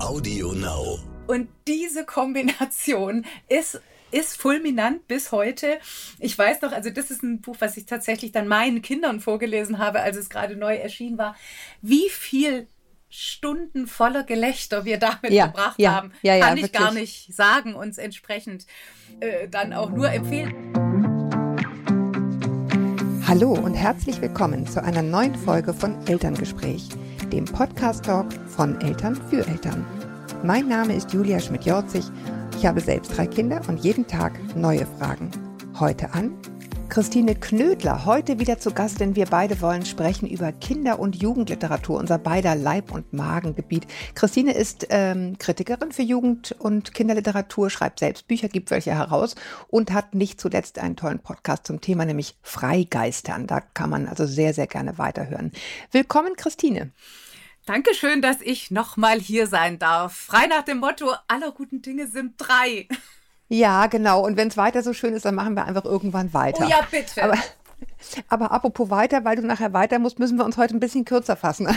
Audio Now. Und diese Kombination ist ist fulminant bis heute. Ich weiß noch, also das ist ein Buch, was ich tatsächlich dann meinen Kindern vorgelesen habe, als es gerade neu erschienen war, wie viel Stunden voller Gelächter wir damit Ja, verbracht ja, haben, ja, ja, kann ich gar nicht sagen, uns entsprechend äh, dann auch nur empfehlen. Hallo und herzlich willkommen zu einer neuen Folge von Elterngespräch, dem Podcast-Talk von Eltern für Eltern. Mein Name ist Julia Schmidt-Jorzig. Ich habe selbst drei Kinder und jeden Tag neue Fragen. Heute an Christine Knödler, heute wieder zu Gast, denn wir beide wollen sprechen über Kinder- und Jugendliteratur, unser beider Leib- und Magengebiet. Christine ist ähm, Kritikerin für Jugend- und Kinderliteratur, schreibt selbst Bücher, gibt welche heraus und hat nicht zuletzt einen tollen Podcast zum Thema, nämlich Freigeistern. Da kann man also sehr, sehr gerne weiterhören. Willkommen, Christine. Dankeschön, dass ich nochmal hier sein darf. Frei nach dem Motto, aller guten Dinge sind drei. Ja, genau. Und wenn es weiter so schön ist, dann machen wir einfach irgendwann weiter. Oh ja, bitte. Aber, aber apropos weiter, weil du nachher weiter musst, müssen wir uns heute ein bisschen kürzer fassen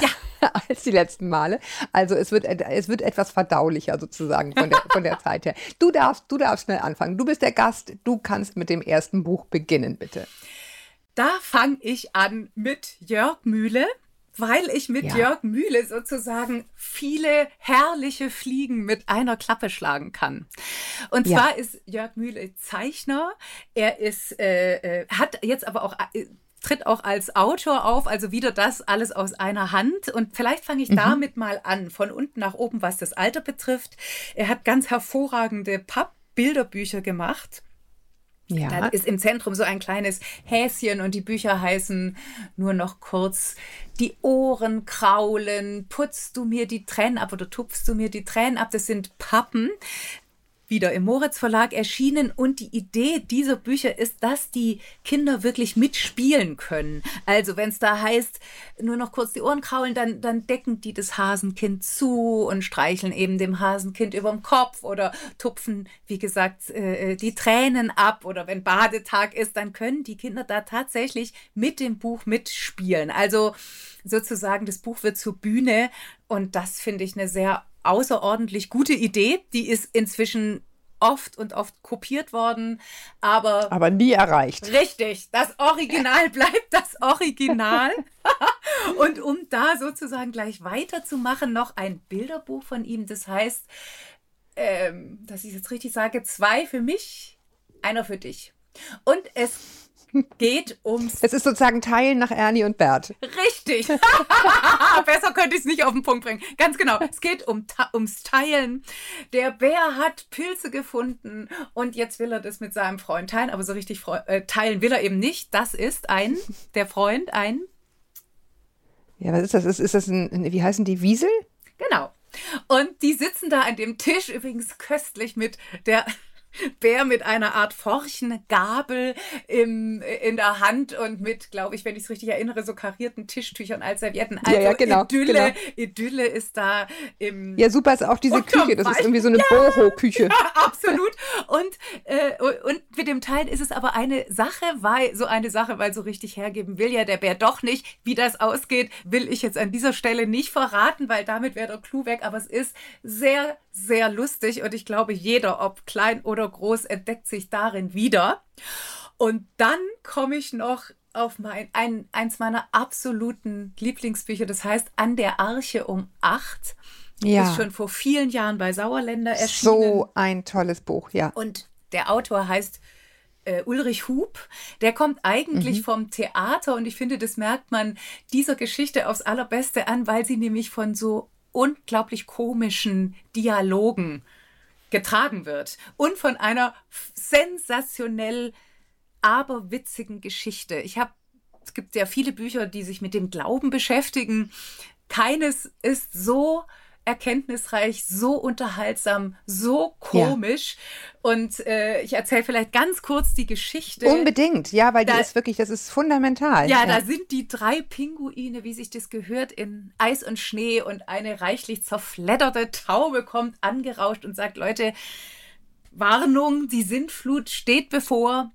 als die letzten Male. Also es wird, es wird etwas verdaulicher sozusagen von der, von der Zeit her. Du darfst, du darfst schnell anfangen. Du bist der Gast. Du kannst mit dem ersten Buch beginnen, bitte. Da fange ich an mit Jörg Mühle, weil ich mit Ja. Jörg Mühle sozusagen viele herrliche Fliegen mit einer Klappe schlagen kann. Und Ja. zwar ist Jörg Mühle Zeichner. Er ist, äh, äh, hat jetzt aber auch äh, tritt auch als Autor auf, also wieder das alles aus einer Hand. Und vielleicht fange ich Mhm. damit mal an, von unten nach oben, was das Alter betrifft. Er hat ganz hervorragende Pappbilderbücher gemacht. Ja. Da ist im Zentrum so ein kleines Häschen und die Bücher heißen nur noch kurz Die Ohren kraulen, putzt du mir die Tränen ab oder tupfst du mir die Tränen ab. Das sind Pappen, wieder im Moritz Verlag erschienen und die Idee dieser Bücher ist, dass die Kinder wirklich mitspielen können. Also wenn es da heißt, nur noch kurz die Ohren kraulen, dann, dann decken die das Hasenkind zu und streicheln eben dem Hasenkind überm Kopf oder tupfen, wie gesagt, äh, die Tränen ab oder wenn Badetag ist, dann können die Kinder da tatsächlich mit dem Buch mitspielen. Also sozusagen, das Buch wird zur Bühne und das finde ich eine sehr außerordentlich gute Idee. Die ist inzwischen oft und oft kopiert worden, aber Aber nie erreicht. Richtig, das Original bleibt das Original. Und um da sozusagen gleich weiterzumachen, noch ein Bilderbuch von ihm. Das heißt, ähm, dass ich jetzt richtig sage, zwei für mich, einer für dich. Und es geht ums Es ist sozusagen Teilen nach Ernie und Bert. Richtig. Besser könnte ich es nicht auf den Punkt bringen. Ganz genau. Es geht um, ums Teilen. Der Bär hat Pilze gefunden und jetzt will er das mit seinem Freund teilen, aber so richtig äh, teilen will er eben nicht. Das ist ein, der Freund, ein, Ja, was ist das? Ist, ist das ein- wie heißen die, Wiesel? genau. Und die sitzen da an dem Tisch, übrigens köstlich mit der Bär mit einer Art Forchengabel im, in der Hand und mit, glaube ich, wenn ich es richtig erinnere, so karierten Tischtüchern als Servietten. Also ja, genau, Idylle, genau. Idylle ist da im Ja, super ist auch diese Küche. Das ist irgendwie so eine Boho-Küche. Absolut. Und, äh, und mit dem Teilen ist es aber eine Sache, weil so eine Sache, weil so richtig hergeben will ja der Bär doch nicht. Wie das ausgeht, will ich jetzt an dieser Stelle nicht verraten, weil damit wäre der Clou weg. Aber es ist sehr, sehr lustig und ich glaube, jeder, ob klein oder groß, entdeckt sich darin wieder. Und dann komme ich noch auf mein, ein, eins meiner absoluten Lieblingsbücher, das heißt An der Arche um acht. Ja. Ist schon vor vielen Jahren bei Sauerländer erschienen. So ein tolles Buch, ja. Und der Autor heißt äh, Ulrich Hub. Der kommt eigentlich Mhm. vom Theater und ich finde, das merkt man dieser Geschichte aufs allerbeste an, weil sie nämlich von so unglaublich komischen Dialogen getragen wird und von einer sensationell aberwitzigen Geschichte. Ich habe, es gibt ja viele Bücher, die sich mit dem Glauben beschäftigen. Keines ist so erkenntnisreich, so unterhaltsam, so komisch. Und äh, ich erzähle vielleicht ganz kurz die Geschichte. Unbedingt, ja, weil die Da- ist wirklich, das ist fundamental. Ja, da sind die drei Pinguine, wie sich das gehört, in Eis und Schnee und eine reichlich zerfledderte Taube kommt angerauscht und sagt, Leute, Warnung, die Sintflut steht bevor.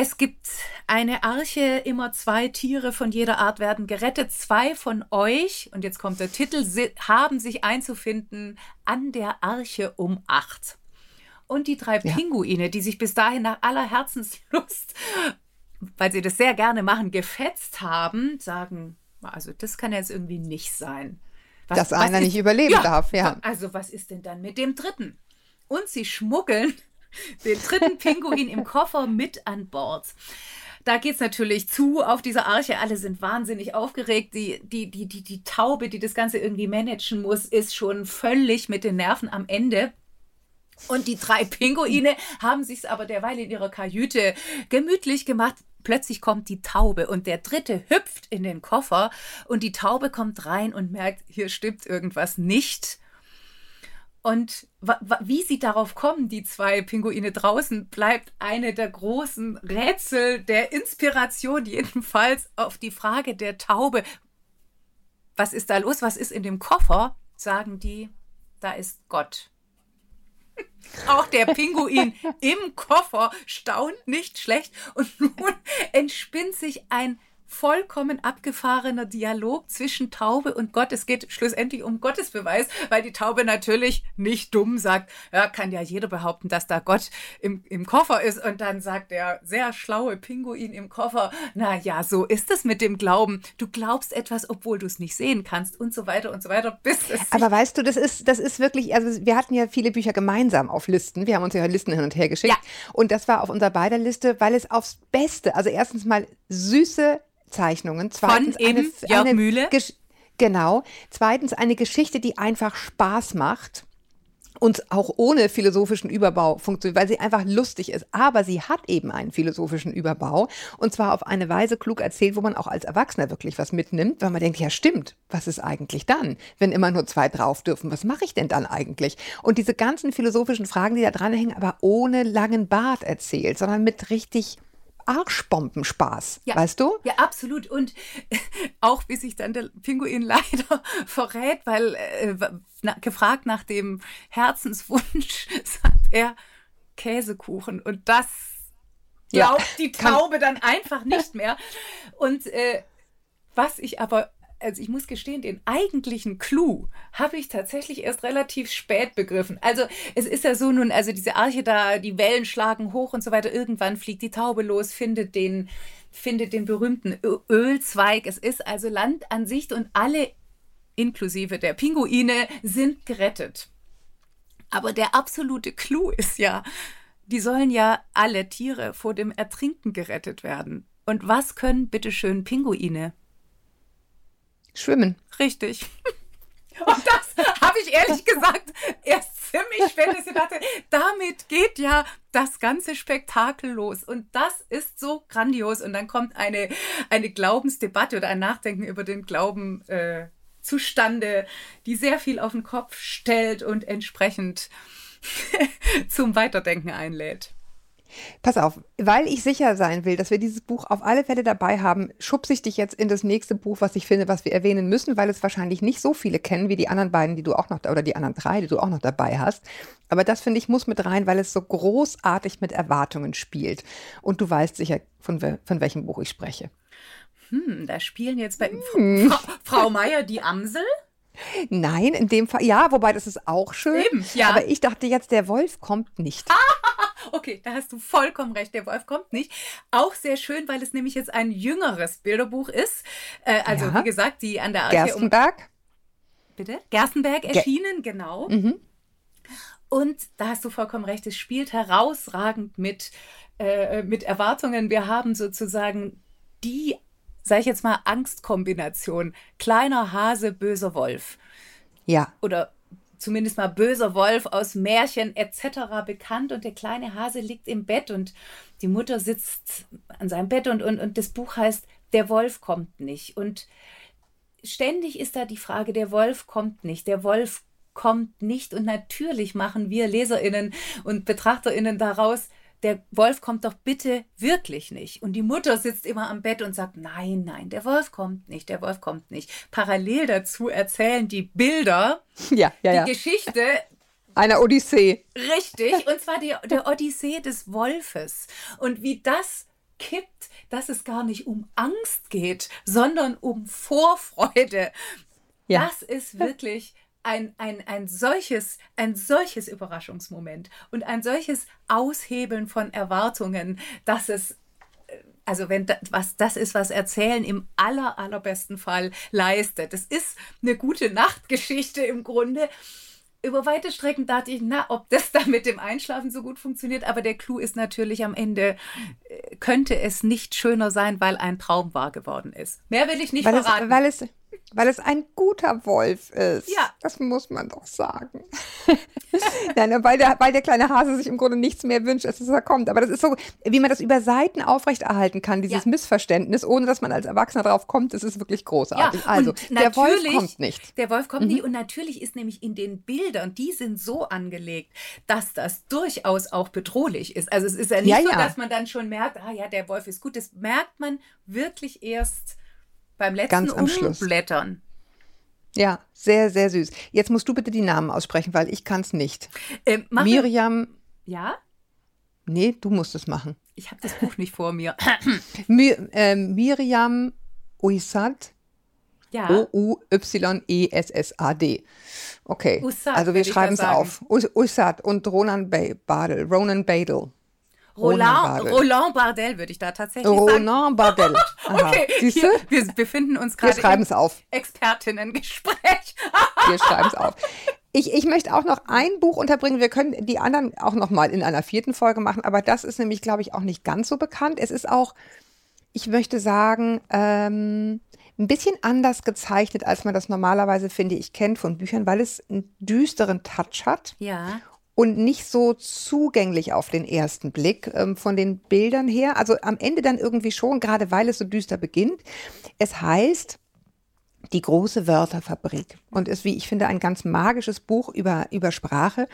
Es gibt eine Arche, immer zwei Tiere von jeder Art werden gerettet. Zwei von euch, und jetzt kommt der Titel, haben sich einzufinden an der Arche um acht. Und die drei ja. Pinguine, die sich bis dahin nach aller Herzenslust, weil sie das sehr gerne machen, gefetzt haben, sagen, also das kann jetzt irgendwie nicht sein. Was, Dass einer ist, nicht überleben ja, darf, ja. Also was ist denn dann mit dem dritten? Und sie schmuggeln den dritten Pinguin im Koffer mit an Bord. Da geht es natürlich zu auf dieser Arche. Alle sind wahnsinnig aufgeregt. Die, die, die, die, die Taube, die das Ganze irgendwie managen muss, ist schon völlig mit den Nerven am Ende. Und die drei Pinguine haben sich aber derweil in ihrer Kajüte gemütlich gemacht. Plötzlich kommt die Taube und der dritte hüpft in den Koffer und die Taube kommt rein und merkt, hier stimmt irgendwas nicht und wie sie darauf kommen, die zwei Pinguine draußen, bleibt eine der großen Rätsel der Inspiration, jedenfalls auf die Frage der Taube. Was ist da los? Was ist in dem Koffer? Sagen die, da ist Gott. Auch der Pinguin im Koffer staunt nicht schlecht und nun entspinnt sich ein vollkommen abgefahrener Dialog zwischen Taube und Gott. Es geht schlussendlich um Gottesbeweis, weil die Taube natürlich nicht dumm sagt, ja, kann ja jeder behaupten, dass da Gott im, im Koffer ist. Und dann sagt der sehr schlaue Pinguin im Koffer, na ja, so ist es mit dem Glauben. Du glaubst etwas, obwohl du es nicht sehen kannst und so weiter und so weiter. Bis es Aber weißt du, das ist, das ist wirklich, also wir hatten ja viele Bücher gemeinsam auf Listen. Wir haben uns ja Listen hin und her geschickt. Ja. Und das war auf unserer beider Liste, weil es aufs Beste, also erstens mal süße Zeichnungen. Zweitens Von eben eine, Jörg eine Mühle. Gesch genau. Zweitens eine Geschichte, die einfach Spaß macht und auch ohne philosophischen Überbau funktioniert, weil sie einfach lustig ist. Aber sie hat eben einen philosophischen Überbau und zwar auf eine Weise klug erzählt, wo man auch als Erwachsener wirklich was mitnimmt, weil man denkt, ja stimmt, was ist eigentlich dann, wenn immer nur zwei drauf dürfen? Was mache ich denn dann eigentlich? Und diese ganzen philosophischen Fragen, die da dranhängen, aber ohne langen Bart erzählt, sondern mit richtig Arschbombenspaß, ja, weißt du? Ja, absolut. Und auch wie sich dann der Pinguin leider verrät, weil äh, na, gefragt nach dem Herzenswunsch, sagt er Käsekuchen. Und das glaubt ja, die Taube dann einfach nicht mehr. Und äh, was ich aber also ich muss gestehen, den eigentlichen Clou habe ich tatsächlich erst relativ spät begriffen. Also es ist ja so nun, also diese Arche da, die Wellen schlagen hoch und so weiter. Irgendwann fliegt die Taube los, findet den, findet den berühmten Ölzweig. Es ist also Land an Sicht und alle, inklusive der Pinguine, sind gerettet. Aber der absolute Clou ist ja, die sollen ja alle Tiere vor dem Ertrinken gerettet werden. Und was können bitteschön Pinguine? Schwimmen. Richtig. Und das habe ich ehrlich gesagt erst ziemlich spät ich dachte, damit geht ja das ganze Spektakel los. Und das ist so grandios. Und dann kommt eine, eine Glaubensdebatte oder ein Nachdenken über den Glauben äh, zustande, die sehr viel auf den Kopf stellt und entsprechend zum Weiterdenken einlädt. Pass auf, weil ich sicher sein will, dass wir dieses Buch auf alle Fälle dabei haben, schubse ich dich jetzt in das nächste Buch, was ich finde, was wir erwähnen müssen, weil es wahrscheinlich nicht so viele kennen wie die anderen beiden, die du auch noch, oder die anderen drei, die du auch noch dabei hast. Aber das finde ich muss mit rein, weil es so großartig mit Erwartungen spielt. Und du weißt sicher, von, von welchem Buch ich spreche. Hm, da spielen jetzt bei hm. Frau, Frau Meier die Amsel. Nein, in dem Fall, ja, wobei das ist auch schön. Eben, ja. Aber ich dachte jetzt, der Wolf kommt nicht. okay, da hast du vollkommen recht. Der Wolf kommt nicht. Auch sehr schön, weil es nämlich jetzt ein jüngeres Bilderbuch ist. Äh, also, ja. wie gesagt, die an der Arche Gerstenberg. Um Bitte? Gerstenberg erschienen, Ge genau. Mhm. Und da hast du vollkommen recht, es spielt herausragend mit, äh, mit Erwartungen. Wir haben sozusagen die sage ich jetzt mal, Angstkombination. Kleiner Hase, böser Wolf. Ja. Oder zumindest mal böser Wolf aus Märchen etc. bekannt und der kleine Hase liegt im Bett und die Mutter sitzt an seinem Bett und, und, und das Buch heißt Der Wolf kommt nicht. Und ständig ist da die Frage, der Wolf kommt nicht, der Wolf kommt nicht. Und natürlich machen wir Leserinnen und Betrachterinnen daraus der Wolf kommt doch bitte wirklich nicht. Und die Mutter sitzt immer am Bett und sagt, nein, nein, der Wolf kommt nicht, der Wolf kommt nicht. Parallel dazu erzählen die Bilder ja, ja, die ja. Geschichte einer Odyssee. Richtig, und zwar die, der Odyssee des Wolfes. Und wie das kippt, dass es gar nicht um Angst geht, sondern um Vorfreude. Ja. Das ist wirklich ein, ein, ein, solches, ein solches Überraschungsmoment und ein solches Aushebeln von Erwartungen, dass es äh, also wenn das, was das ist, was Erzählen im aller, allerbesten Fall leistet. Es ist eine gute Nachtgeschichte im Grunde. Über weite Strecken dachte ich, na, ob das da mit dem Einschlafen so gut funktioniert, aber der Clou ist natürlich am Ende, äh, könnte es nicht schöner sein, weil ein Traum wahr geworden ist. Mehr will ich nicht weil verraten. Es, weil es weil es ein guter Wolf ist. Ja. Das muss man doch sagen. Nein, weil der, weil der kleine Hase sich im Grunde nichts mehr wünscht, als dass er kommt. Aber das ist so, wie man das über Seiten aufrechterhalten kann, dieses ja. Missverständnis, ohne dass man als Erwachsener drauf kommt, das ist wirklich großartig. Ja, also, der Wolf kommt nicht. Der Wolf kommt mhm. nicht. Und natürlich ist nämlich in den Bildern, die sind so angelegt, dass das durchaus auch bedrohlich ist. Also es ist ja nicht ja, so, dass man dann schon merkt, ah ja, der Wolf ist gut. Das merkt man wirklich erst beim letzten Ganz am Umblättern. Ja, sehr, sehr süß. Jetzt musst du bitte die Namen aussprechen, weil ich kann es nicht. Ähm, Miriam. Ja? Nee, du musst es machen. Ich habe das Buch nicht vor mir. Mir, äh, Miriam Uysad. Ja. O-U-Y-E-S-S-A-D. Okay. Ussad, also wir schreiben es auf. Uysad und Ronan Badel. Ronan Badel. Roland, Roland Bardel würde ich da tatsächlich Roland sagen. Roland Bardel. okay, hier, wir befinden uns gerade wir schreiben es auf. Expertinnengespräch. wir schreiben es auf. Ich, ich möchte auch noch ein Buch unterbringen. Wir können die anderen auch noch mal in einer vierten Folge machen, aber das ist nämlich, glaube ich, auch nicht ganz so bekannt. Es ist auch, ich möchte sagen, ähm, ein bisschen anders gezeichnet, als man das normalerweise, finde ich, kennt von Büchern, weil es einen düsteren Touch hat. Ja und nicht so zugänglich auf den ersten Blick ähm, von den Bildern her. Also am Ende dann irgendwie schon, gerade weil es so düster beginnt. Es heißt Die große Wörterfabrik und ist, wie ich finde, ein ganz magisches Buch über, über Sprache.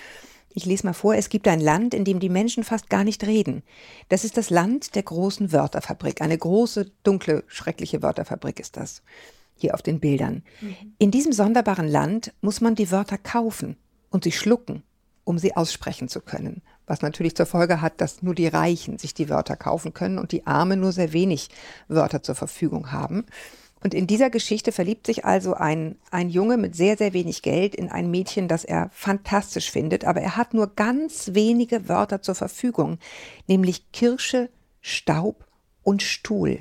Ich lese mal vor, es gibt ein Land, in dem die Menschen fast gar nicht reden. Das ist das Land der großen Wörterfabrik. Eine große, dunkle, schreckliche Wörterfabrik ist das. Hier auf den Bildern. Mhm. In diesem sonderbaren Land muss man die Wörter kaufen und sie schlucken um sie aussprechen zu können. Was natürlich zur Folge hat, dass nur die Reichen sich die Wörter kaufen können und die Armen nur sehr wenig Wörter zur Verfügung haben. Und in dieser Geschichte verliebt sich also ein, ein Junge mit sehr, sehr wenig Geld in ein Mädchen, das er fantastisch findet, aber er hat nur ganz wenige Wörter zur Verfügung, nämlich Kirsche, Staub und Stuhl.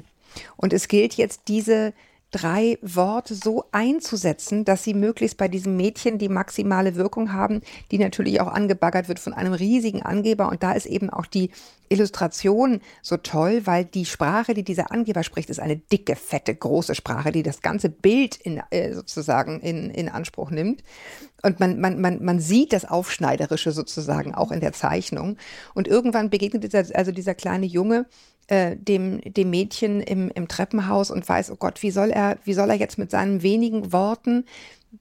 Und es gilt jetzt, diese drei Worte so einzusetzen, dass sie möglichst bei diesem Mädchen die maximale Wirkung haben, die natürlich auch angebaggert wird von einem riesigen Angeber. Und da ist eben auch die Illustration so toll, weil die Sprache, die dieser Angeber spricht, ist eine dicke, fette, große Sprache, die das ganze Bild in, äh, sozusagen in, in Anspruch nimmt. Und man, man, man, man sieht das Aufschneiderische sozusagen auch in der Zeichnung. Und irgendwann begegnet dieser, also dieser kleine Junge äh, dem, dem Mädchen im, im Treppenhaus und weiß, oh Gott, wie soll er, wie soll er jetzt mit seinen wenigen Worten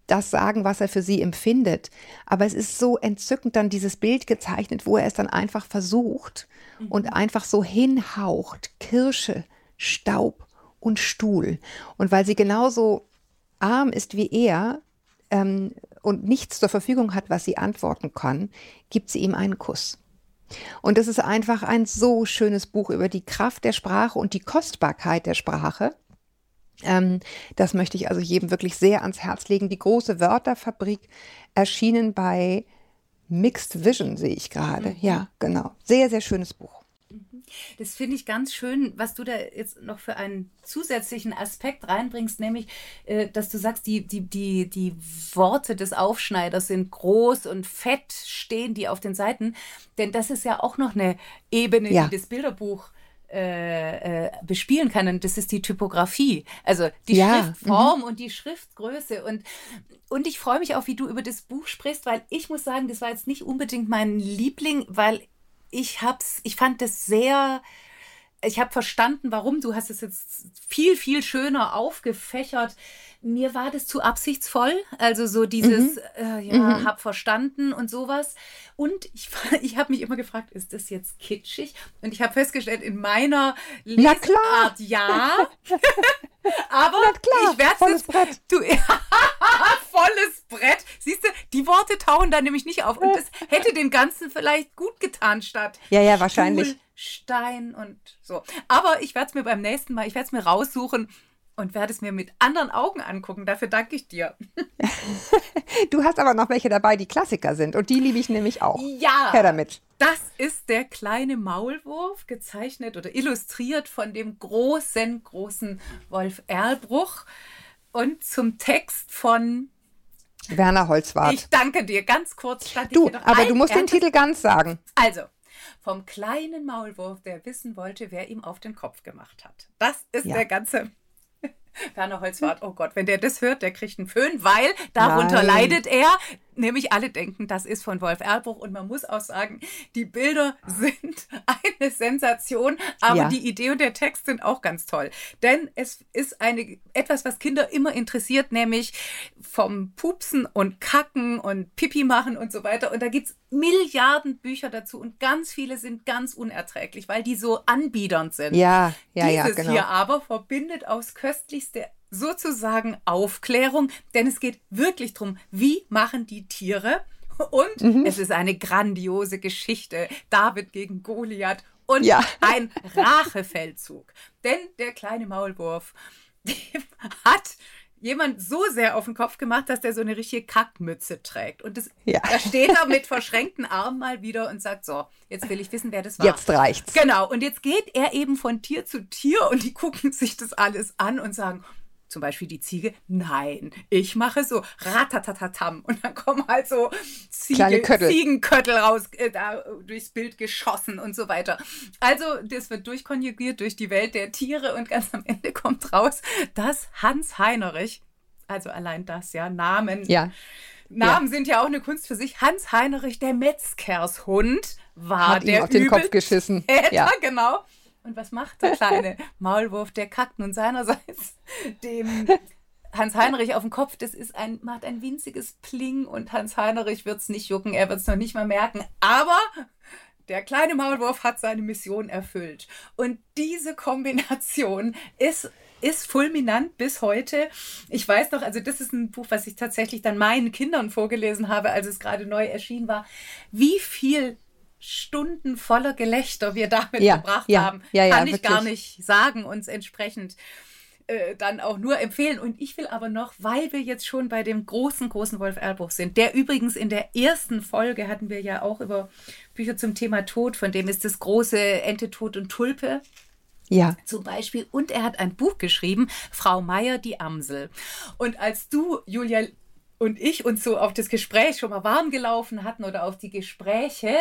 das sagen, was er für sie empfindet. Aber es ist so entzückend dann dieses Bild gezeichnet, wo er es dann einfach versucht mhm. und einfach so hinhaucht. Kirsche, Staub und Stuhl. Und weil sie genauso arm ist wie er ähm, und nichts zur Verfügung hat, was sie antworten kann, gibt sie ihm einen Kuss. Und es ist einfach ein so schönes Buch über die Kraft der Sprache und die Kostbarkeit der Sprache. Ähm, das möchte ich also jedem wirklich sehr ans Herz legen. Die große Wörterfabrik erschienen bei Mixed Vision, sehe ich gerade. Mhm. Ja, genau. Sehr, sehr schönes Buch. Das finde ich ganz schön, was du da jetzt noch für einen zusätzlichen Aspekt reinbringst, nämlich, äh, dass du sagst, die, die, die, die Worte des Aufschneiders sind groß und fett, stehen die auf den Seiten. Denn das ist ja auch noch eine Ebene, ja. die das Bilderbuch äh, äh, bespielen kann. Und das ist die Typografie. Also die ja. Schriftform mhm. und die Schriftgröße. Und, und ich freue mich auch, wie du über das Buch sprichst, weil ich muss sagen, das war jetzt nicht unbedingt mein Liebling, weil ich hab's, ich fand es sehr, ich habe verstanden, warum. Du hast es jetzt viel, viel schöner aufgefächert. Mir war das zu absichtsvoll. Also so dieses, mhm. äh, ja, mhm. hab verstanden und sowas. Und ich, ich habe mich immer gefragt, ist das jetzt kitschig? Und ich habe festgestellt, in meiner Lesart ja. Aber klar, ich werde volles Brett. Du, volles Brett. Siehst du, die Worte tauchen da nämlich nicht auf. Und das hätte dem Ganzen vielleicht gut getan statt. Ja, ja, wahrscheinlich. Stuhl, Stein und so. Aber ich werde es mir beim nächsten Mal, ich werde es mir raussuchen und werde es mir mit anderen Augen angucken. Dafür danke ich dir. du hast aber noch welche dabei, die Klassiker sind. Und die liebe ich nämlich auch. Ja. Her damit. Das ist der kleine Maulwurf, gezeichnet oder illustriert von dem großen, großen Wolf Erlbruch. Und zum Text von Werner Holzwart. Ich danke dir. Ganz kurz stand Du, aber du musst den Titel ganz sagen. Also, vom kleinen Maulwurf, der wissen wollte, wer ihm auf den Kopf gemacht hat. Das ist ja. der ganze Werner Holzwart, oh Gott, wenn der das hört, der kriegt einen Föhn, weil darunter Nein. leidet er. Nämlich alle denken, das ist von Wolf Erlbruch und man muss auch sagen, die Bilder sind eine Sensation, aber ja. die Idee und der Text sind auch ganz toll. Denn es ist eine, etwas, was Kinder immer interessiert, nämlich vom Pupsen und Kacken und Pipi machen und so weiter. Und da gibt es Milliarden Bücher dazu und ganz viele sind ganz unerträglich, weil die so anbiedernd sind. Ja, ja, Dieses ja, genau. hier aber verbindet aufs Köstlichste sozusagen Aufklärung, denn es geht wirklich darum, wie machen die Tiere und mhm. es ist eine grandiose Geschichte. David gegen Goliath und ja. ein Rachefeldzug. Denn der kleine Maulwurf hat jemand so sehr auf den Kopf gemacht, dass der so eine richtige Kackmütze trägt. Und das, ja. da steht er mit verschränkten Armen mal wieder und sagt, so, jetzt will ich wissen, wer das war. Jetzt reicht's. Genau. Und jetzt geht er eben von Tier zu Tier und die gucken sich das alles an und sagen, zum Beispiel die Ziege, nein, ich mache so ratatatatam und dann kommen halt so Ziege, Ziegenköttel raus, äh, da durchs Bild geschossen und so weiter. Also das wird durchkonjugiert durch die Welt der Tiere und ganz am Ende kommt raus, dass Hans Heinrich, also allein das, ja, Namen. Ja. Namen ja. sind ja auch eine Kunst für sich. Hans Heinrich, der Metzgershund, war Hat der ihm auf den Kopf geschissen. Täter, ja, genau. Und was macht der kleine Maulwurf? Der kackt nun seinerseits dem Hans Heinrich auf den Kopf. Das ist ein, macht ein winziges Pling und Hans Heinrich wird es nicht jucken, er wird es noch nicht mal merken. Aber der kleine Maulwurf hat seine Mission erfüllt. Und diese Kombination ist ist fulminant bis heute. Ich weiß noch, also das ist ein Buch, was ich tatsächlich dann meinen Kindern vorgelesen habe, als es gerade neu erschienen war, wie viel Stunden voller Gelächter wir damit ja, verbracht ja, haben, ja, kann ich wirklich. gar nicht sagen, uns entsprechend äh, dann auch nur empfehlen. Und ich will aber noch, weil wir jetzt schon bei dem großen, großen Wolf Erlbruch sind, der übrigens in der ersten Folge hatten wir ja auch über Bücher zum Thema Tod, von dem ist das große Ente, Tod und Tulpe. Ja. Zum Beispiel. Und er hat ein Buch geschrieben, Frau Meier, die Amsel. Und als du, Julia und ich uns so auf das Gespräch schon mal warm gelaufen hatten oder auf die Gespräche,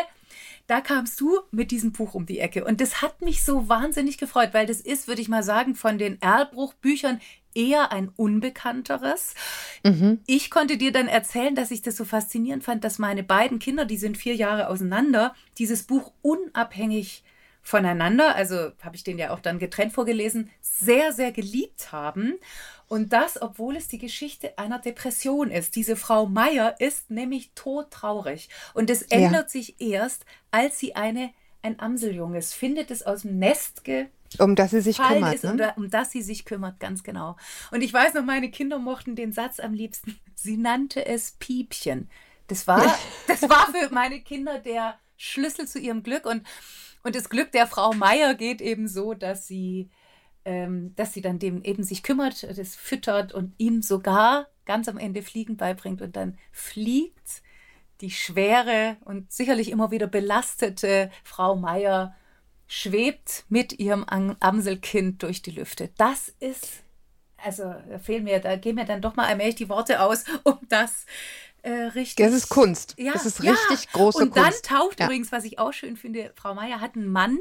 da kamst du mit diesem Buch um die Ecke. Und das hat mich so wahnsinnig gefreut, weil das ist, würde ich mal sagen, von den Erlbruch-Büchern eher ein unbekannteres. Mhm. Ich konnte dir dann erzählen, dass ich das so faszinierend fand, dass meine beiden Kinder, die sind vier Jahre auseinander, dieses Buch unabhängig voneinander, also habe ich den ja auch dann getrennt vorgelesen, sehr, sehr geliebt haben. Und das, obwohl es die Geschichte einer Depression ist. Diese Frau Meier ist nämlich todtraurig. Und es ändert ja. sich erst, als sie eine, ein Amseljunges findet, es aus dem Nest ge um das sie sich kümmert. Ist, ne? um, um das sie sich kümmert, ganz genau. Und ich weiß noch, meine Kinder mochten den Satz am liebsten. Sie nannte es Piepchen. Das war, das war für meine Kinder der Schlüssel zu ihrem Glück. Und, und das Glück der Frau Meier geht eben so, dass sie ähm, dass sie dann dem eben sich kümmert, das füttert und ihm sogar ganz am Ende Fliegen beibringt und dann fliegt die schwere und sicherlich immer wieder belastete Frau Meier schwebt mit ihrem Amselkind durch die Lüfte. Das ist, also da fehlen mir, da gehen mir dann doch mal allmählich die Worte aus, um das äh, richtig. Das ist Kunst. Ja, das ist richtig ja. große und Kunst. Und dann taucht ja. übrigens, was ich auch schön finde, Frau Meier hat einen Mann,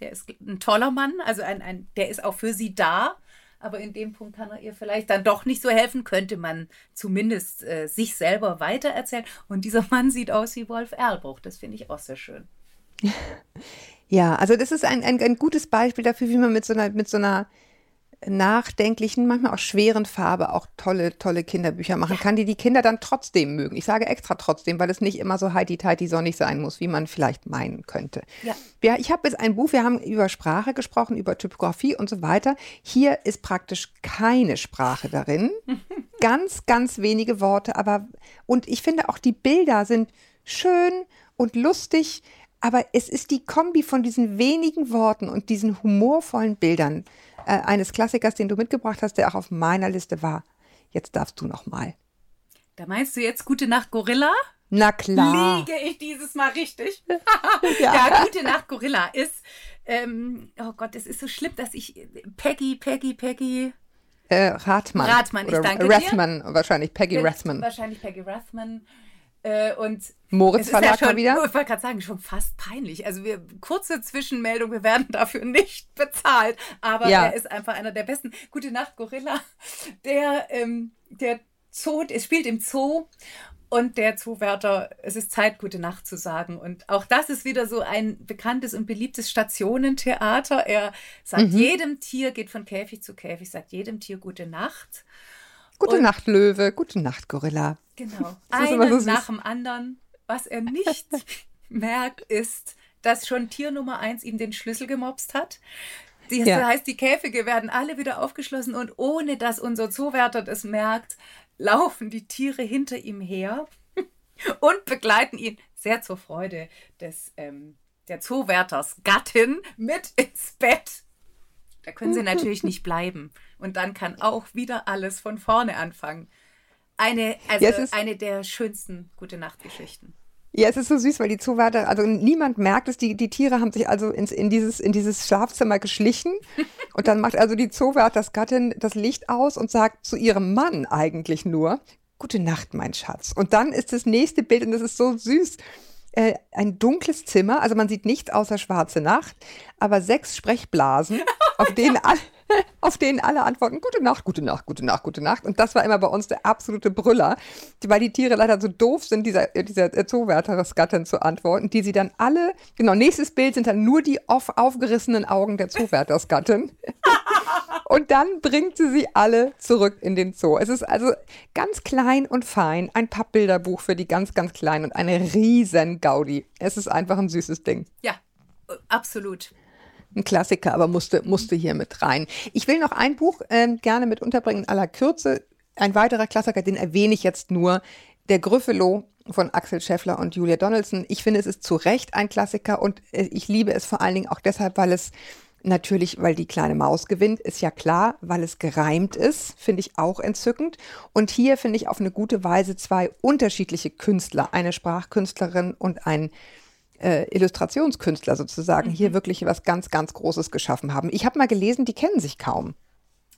der ist ein toller Mann, also ein, ein, der ist auch für sie da. Aber in dem Punkt kann er ihr vielleicht dann doch nicht so helfen, könnte man zumindest äh, sich selber weitererzählen. Und dieser Mann sieht aus wie Wolf Erlbruch. Das finde ich auch sehr schön. Ja, also das ist ein, ein, ein gutes Beispiel dafür, wie man mit so einer, mit so einer nachdenklichen, manchmal auch schweren Farbe auch tolle, tolle Kinderbücher machen kann, die die Kinder dann trotzdem mögen. Ich sage extra trotzdem, weil es nicht immer so heidi-teidi sonnig sein muss, wie man vielleicht meinen könnte. Ja. ja ich habe jetzt ein Buch, wir haben über Sprache gesprochen, über Typografie und so weiter. Hier ist praktisch keine Sprache darin. ganz, ganz wenige Worte, aber und ich finde auch die Bilder sind schön und lustig aber es ist die Kombi von diesen wenigen Worten und diesen humorvollen Bildern äh, eines Klassikers, den du mitgebracht hast, der auch auf meiner Liste war. Jetzt darfst du noch mal. Da meinst du jetzt Gute Nacht Gorilla? Na klar. Liege ich dieses Mal richtig? ja. ja. Gute Nacht Gorilla ist, ähm, oh Gott, es ist so schlimm, dass ich Peggy, Peggy, Peggy. Äh, Rathmann. Rathmann, ich danke Rathmann, dir. wahrscheinlich Peggy Rathmann. Wahrscheinlich Peggy Rathmann. Äh, und Moritz Verlag ja schon, wieder. Ich wollte gerade sagen, schon fast peinlich. Also wir kurze Zwischenmeldung, wir werden dafür nicht bezahlt, aber ja. er ist einfach einer der besten. Gute Nacht, Gorilla. Der, ähm, der Zoo, es spielt im Zoo und der Zoowärter, es ist Zeit, gute Nacht zu sagen. Und auch das ist wieder so ein bekanntes und beliebtes Stationentheater. Er sagt mhm. jedem Tier, geht von Käfig zu Käfig, sagt jedem Tier gute Nacht. Gute und, Nacht, Löwe, gute Nacht, Gorilla. Genau. Einen so nach dem anderen. Was er nicht merkt, ist, dass schon Tier Nummer eins ihm den Schlüssel gemobst hat. Das ja. heißt, die Käfige werden alle wieder aufgeschlossen und ohne dass unser Zoowärter das merkt, laufen die Tiere hinter ihm her und begleiten ihn sehr zur Freude des ähm, der Zoowärters Gattin mit ins Bett. Sie natürlich nicht bleiben. Und dann kann auch wieder alles von vorne anfangen. Eine, also ja, eine der schönsten Gute Nacht-Geschichten. Ja, es ist so süß, weil die Zoowärter, also niemand merkt es, die, die Tiere haben sich also ins, in, dieses, in dieses Schlafzimmer geschlichen und dann macht also die Zoowärtersgattin das Licht aus und sagt zu ihrem Mann eigentlich nur, Gute Nacht, mein Schatz. Und dann ist das nächste Bild und das ist so süß. Äh, ein dunkles Zimmer, also man sieht nichts außer schwarze Nacht, aber sechs Sprechblasen, auf denen alle auf denen alle antworten, gute Nacht, gute Nacht, gute Nacht, gute Nacht. Und das war immer bei uns der absolute Brüller, weil die Tiere leider so doof sind, dieser, dieser Zoowärtersgattin zu antworten, die sie dann alle, genau, nächstes Bild sind dann nur die auf, aufgerissenen Augen der Zoowärtersgattin. und dann bringt sie sie alle zurück in den Zoo. Es ist also ganz klein und fein, ein Pappbilderbuch für die ganz, ganz Kleinen und eine riesen Gaudi. Es ist einfach ein süßes Ding. Ja, absolut ein Klassiker, aber musste, musste hier mit rein. Ich will noch ein Buch ähm, gerne mit unterbringen in aller Kürze. Ein weiterer Klassiker, den erwähne ich jetzt nur. Der Gryffalo von Axel Scheffler und Julia Donaldson. Ich finde, es ist zu Recht ein Klassiker und äh, ich liebe es vor allen Dingen auch deshalb, weil es Natürlich, weil die kleine Maus gewinnt, ist ja klar, weil es gereimt ist, finde ich auch entzückend. Und hier finde ich auf eine gute Weise zwei unterschiedliche Künstler, eine Sprachkünstlerin und ein äh, Illustrationskünstler sozusagen mhm. hier wirklich was ganz, ganz Großes geschaffen haben. Ich habe mal gelesen, die kennen sich kaum.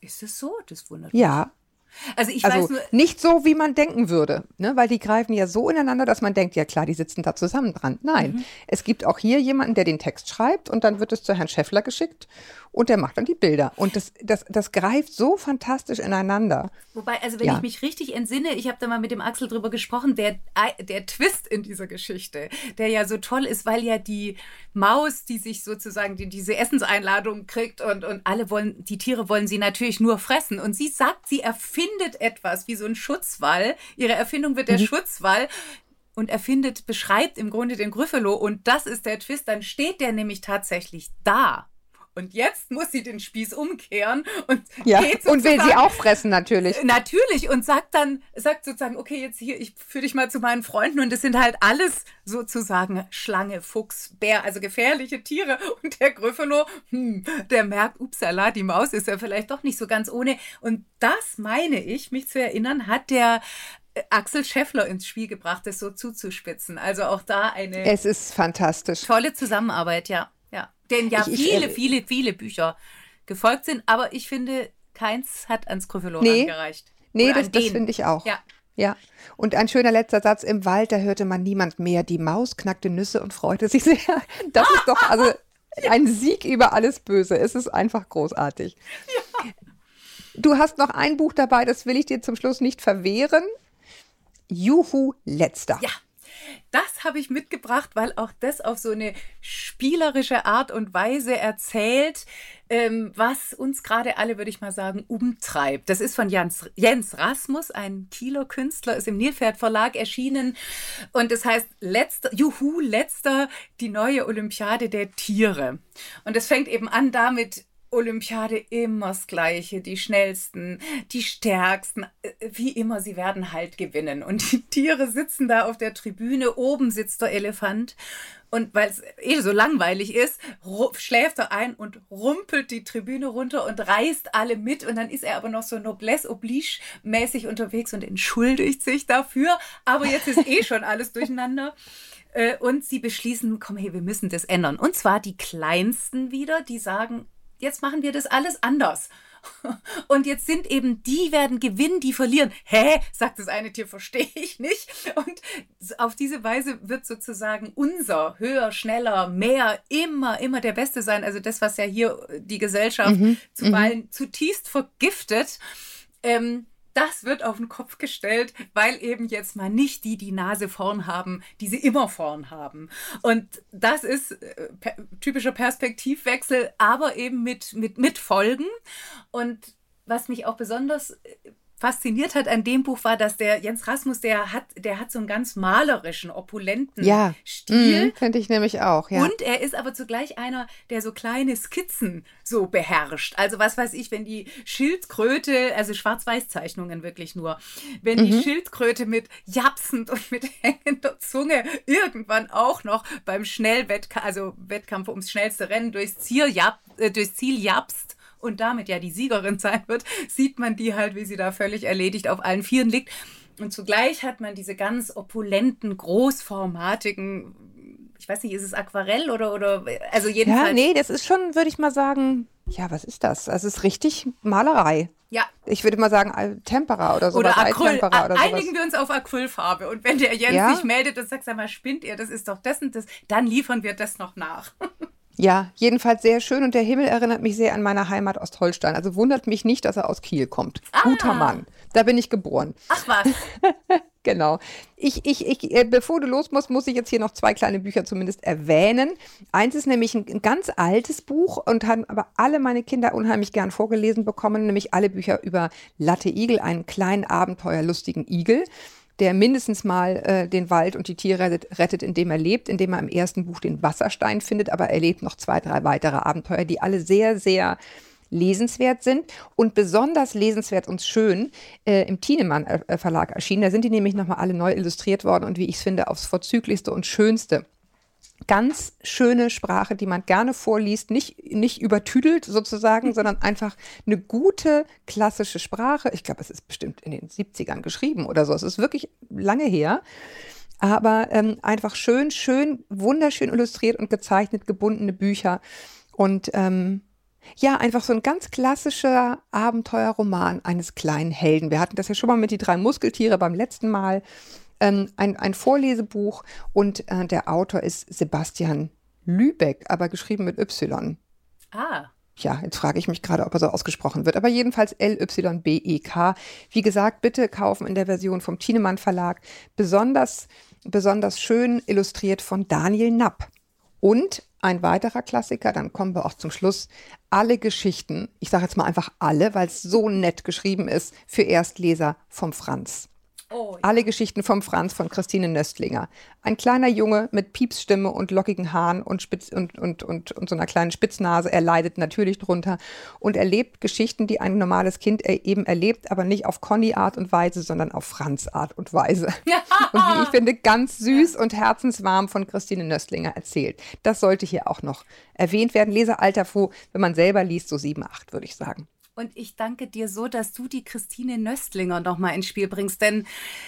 Ist es so? Das wundert mich. Ja, also ich also weiß nur, nicht so, wie man denken würde, ne? weil die greifen ja so ineinander, dass man denkt, ja klar, die sitzen da zusammen dran. Nein, mhm. es gibt auch hier jemanden, der den Text schreibt und dann wird es zu Herrn Scheffler geschickt und der macht dann die Bilder. Und das, das, das greift so fantastisch ineinander. Wobei, also wenn ja. ich mich richtig entsinne, ich habe da mal mit dem Axel drüber gesprochen, der, der Twist in dieser Geschichte, der ja so toll ist, weil ja die Maus, die sich sozusagen die, diese Essenseinladung kriegt und, und alle wollen, die Tiere wollen sie natürlich nur fressen. Und sie sagt, sie erfindet etwas wie so ein Schutzwall. Ihre Erfindung wird der mhm. Schutzwall und erfindet, beschreibt im Grunde den Gryffalo und das ist der Twist, dann steht der nämlich tatsächlich da. Und jetzt muss sie den Spieß umkehren und ja, geht und will sie auch fressen natürlich. Natürlich und sagt dann sagt sozusagen okay jetzt hier ich führe dich mal zu meinen Freunden und es sind halt alles sozusagen Schlange, Fuchs, Bär, also gefährliche Tiere und der Gryffalo, hm, der merkt, upsala, die Maus ist ja vielleicht doch nicht so ganz ohne und das meine ich, mich zu erinnern, hat der äh, Axel Scheffler ins Spiel gebracht, das so zuzuspitzen. Also auch da eine. Es ist fantastisch. Tolle Zusammenarbeit, ja denn ja ich, viele, ich, viele, viele Bücher gefolgt sind, aber ich finde, keins hat ans Gryffindor nee, angereicht. Nee, das, das finde ich auch. Ja. Ja, und ein schöner letzter Satz. Im Wald, da hörte man niemand mehr. Die Maus knackte Nüsse und freute sich sehr. Das ist doch also ein Sieg über alles Böse. Es ist einfach großartig. Ja. Du hast noch ein Buch dabei, das will ich dir zum Schluss nicht verwehren. Juhu, letzter. Ja, das habe ich mitgebracht, weil auch das auf so eine spielerische Art und Weise erzählt, ähm, was uns gerade alle, würde ich mal sagen, umtreibt. Das ist von Jens, Jens Rasmus, ein Kieler Künstler, ist im Nilpferd Verlag erschienen und das heißt letzter, Juhu, letzter, die neue Olympiade der Tiere. Und es fängt eben an damit, Olympiade immer das Gleiche, die schnellsten, die stärksten, äh, wie immer, sie werden halt gewinnen. Und die Tiere sitzen da auf der Tribüne, oben sitzt der Elefant und weil es eh so langweilig ist, schläft er ein und rumpelt die Tribüne runter und reißt alle mit. Und dann ist er aber noch so Noblesse oblige mäßig unterwegs und entschuldigt sich dafür. Aber jetzt ist eh schon alles durcheinander. Äh, und sie beschließen, komm, hey, wir müssen das ändern. Und zwar die Kleinsten wieder, die sagen, jetzt machen wir das alles anders. Und jetzt sind eben die werden gewinnen, die verlieren. Hä? sagt das eine Tier, verstehe ich nicht. Und auf diese Weise wird sozusagen unser höher, schneller, mehr immer, immer der Beste sein. Also das, was ja hier die Gesellschaft mhm. zuweilen mhm. zutiefst vergiftet. Ähm, das wird auf den Kopf gestellt, weil eben jetzt mal nicht die die Nase vorn haben, die sie immer vorn haben. Und das ist äh, per typischer Perspektivwechsel, aber eben mit, mit, mit Folgen. Und was mich auch besonders äh, fasziniert hat an dem Buch war, dass der Jens Rasmus, der hat, der hat so einen ganz malerischen, opulenten ja. Stil. Mhm, könnte ich nämlich auch, ja. Und er ist aber zugleich einer, der so kleine Skizzen so beherrscht. Also was weiß ich, wenn die Schildkröte, also Schwarz-Weiß-Zeichnungen wirklich nur, wenn mhm. die Schildkröte mit japsend und mit hängender Zunge irgendwann auch noch beim Schnellwettkampf, also Wettkampf ums schnellste Rennen durchs Ziel, jap, äh, durchs Ziel japst, und damit ja die Siegerin sein wird, sieht man die halt, wie sie da völlig erledigt auf allen Vieren liegt. Und zugleich hat man diese ganz opulenten, großformatigen, ich weiß nicht, ist es Aquarell oder, oder also jedenfalls. Ja, nee, das ist schon, würde ich mal sagen, ja, was ist das? Also es ist richtig Malerei. Ja. Ich würde mal sagen Tempera oder sowas. Oder Acryl. Oder. Einigen wir uns auf Acrylfarbe. Und wenn der Jens ja? sich meldet und sagt, sag mal, spinnt ihr, das ist doch das und das, dann liefern wir das noch nach. Ja, jedenfalls sehr schön und der Himmel erinnert mich sehr an meine Heimat Ostholstein. Also wundert mich nicht, dass er aus Kiel kommt. Ah. Guter Mann. Da bin ich geboren. Ach was. genau. Ich, ich, ich, äh, bevor du los musst, muss ich jetzt hier noch zwei kleine Bücher zumindest erwähnen. Eins ist nämlich ein, ein ganz altes Buch und haben aber alle meine Kinder unheimlich gern vorgelesen bekommen, nämlich alle Bücher über Latte Igel, einen kleinen abenteuerlustigen Igel der mindestens mal äh, den Wald und die Tiere rettet, indem er lebt, indem er im ersten Buch den Wasserstein findet, aber er lebt noch zwei, drei weitere Abenteuer, die alle sehr, sehr lesenswert sind und besonders lesenswert und schön äh, im Thienemann äh, Verlag erschienen. Da sind die nämlich nochmal alle neu illustriert worden und wie ich finde, aufs vorzüglichste und schönste ganz schöne Sprache, die man gerne vorliest, nicht, nicht übertüdelt sozusagen, sondern einfach eine gute klassische Sprache. Ich glaube, es ist bestimmt in den 70ern geschrieben oder so. Es ist wirklich lange her. Aber ähm, einfach schön, schön, wunderschön illustriert und gezeichnet, gebundene Bücher. Und ähm, ja, einfach so ein ganz klassischer Abenteuerroman eines kleinen Helden. Wir hatten das ja schon mal mit die drei Muskeltiere beim letzten Mal ähm, ein, ein Vorlesebuch und äh, der Autor ist Sebastian Lübeck, aber geschrieben mit Y. Ah. Ja, jetzt frage ich mich gerade, ob er so ausgesprochen wird. Aber jedenfalls L-Y-B-E-K. Wie gesagt, bitte kaufen in der Version vom Thienemann Verlag. Besonders, besonders schön illustriert von Daniel Napp. Und ein weiterer Klassiker, dann kommen wir auch zum Schluss. Alle Geschichten, ich sage jetzt mal einfach alle, weil es so nett geschrieben ist, für Erstleser vom Franz. Oh, ja. Alle Geschichten vom Franz von Christine Nöstlinger. Ein kleiner Junge mit Piepsstimme und lockigen Haaren und, Spitz und, und, und, und so einer kleinen Spitznase. Er leidet natürlich drunter und erlebt Geschichten, die ein normales Kind eben erlebt, aber nicht auf Conny-Art und Weise, sondern auf Franz-Art und Weise. Ja. Und wie ich finde, ganz süß und herzenswarm von Christine Nöstlinger erzählt. Das sollte hier auch noch erwähnt werden. Leseralter froh, wenn man selber liest, so sieben, acht, würde ich sagen. Und ich danke dir so, dass du die Christine Nöstlinger nochmal ins Spiel bringst. Denn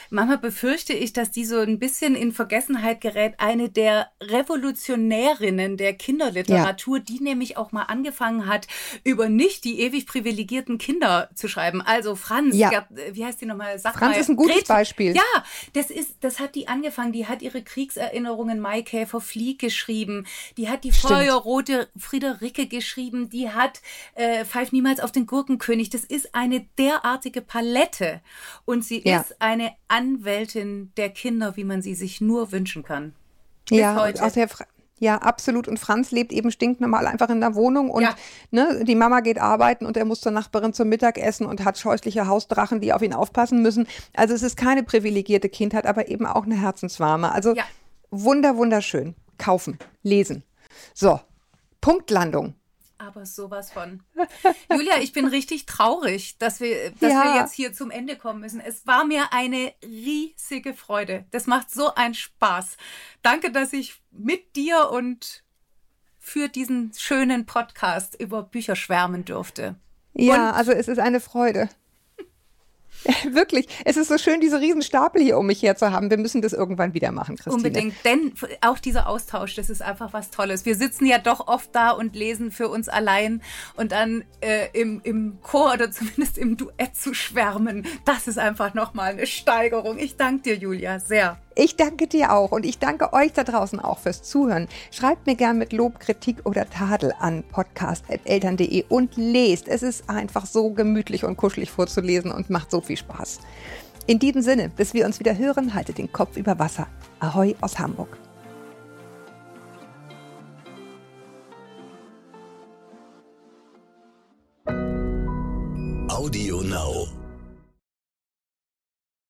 manchmal befürchte ich, dass die so ein bisschen in Vergessenheit gerät. Eine der Revolutionärinnen der Kinderliteratur, ja. die nämlich auch mal angefangen hat, über nicht die ewig privilegierten Kinder zu schreiben. Also Franz, ja. gab, wie heißt die nochmal? Sag Franz mal, ist ein gutes Gret Beispiel. Ja, das ist, das hat die angefangen. Die hat ihre Kriegserinnerungen Maikäfer Flieg geschrieben. Die hat die Feuerrote Friederike geschrieben. Die hat äh, Pfeif niemals auf den Gurt Gurkenkönig, das ist eine derartige Palette und sie ja. ist eine Anwältin der Kinder, wie man sie sich nur wünschen kann. Bis ja, heute. Aus der Fra ja, absolut. Und Franz lebt eben stinknormal einfach in der Wohnung und ja. ne, die Mama geht arbeiten und er muss zur Nachbarin zum Mittagessen und hat scheußliche Hausdrachen, die auf ihn aufpassen müssen. Also es ist keine privilegierte Kindheit, aber eben auch eine herzenswarme. Also ja. wunder, wunderschön. Kaufen, lesen. So, Punktlandung. Aber sowas von. Julia, ich bin richtig traurig, dass wir, dass ja. wir jetzt hier zum Ende kommen müssen. Es war mir eine riesige Freude. Das macht so einen Spaß. Danke, dass ich mit dir und für diesen schönen Podcast über Bücher schwärmen durfte. Ja, und also es ist eine Freude. Wirklich, es ist so schön, diese Riesenstapel hier um mich her zu haben. Wir müssen das irgendwann wieder machen, Christine. Unbedingt, denn auch dieser Austausch, das ist einfach was Tolles. Wir sitzen ja doch oft da und lesen für uns allein und dann äh, im, im Chor oder zumindest im Duett zu schwärmen, das ist einfach nochmal eine Steigerung. Ich danke dir, Julia, sehr. Ich danke dir auch und ich danke euch da draußen auch fürs Zuhören. Schreibt mir gern mit Lob, Kritik oder Tadel an podcast.eltern.de und lest. Es ist einfach so gemütlich und kuschelig vorzulesen und macht so viel Spaß. In diesem Sinne, bis wir uns wieder hören, haltet den Kopf über Wasser. Ahoi aus Hamburg. Audio Now.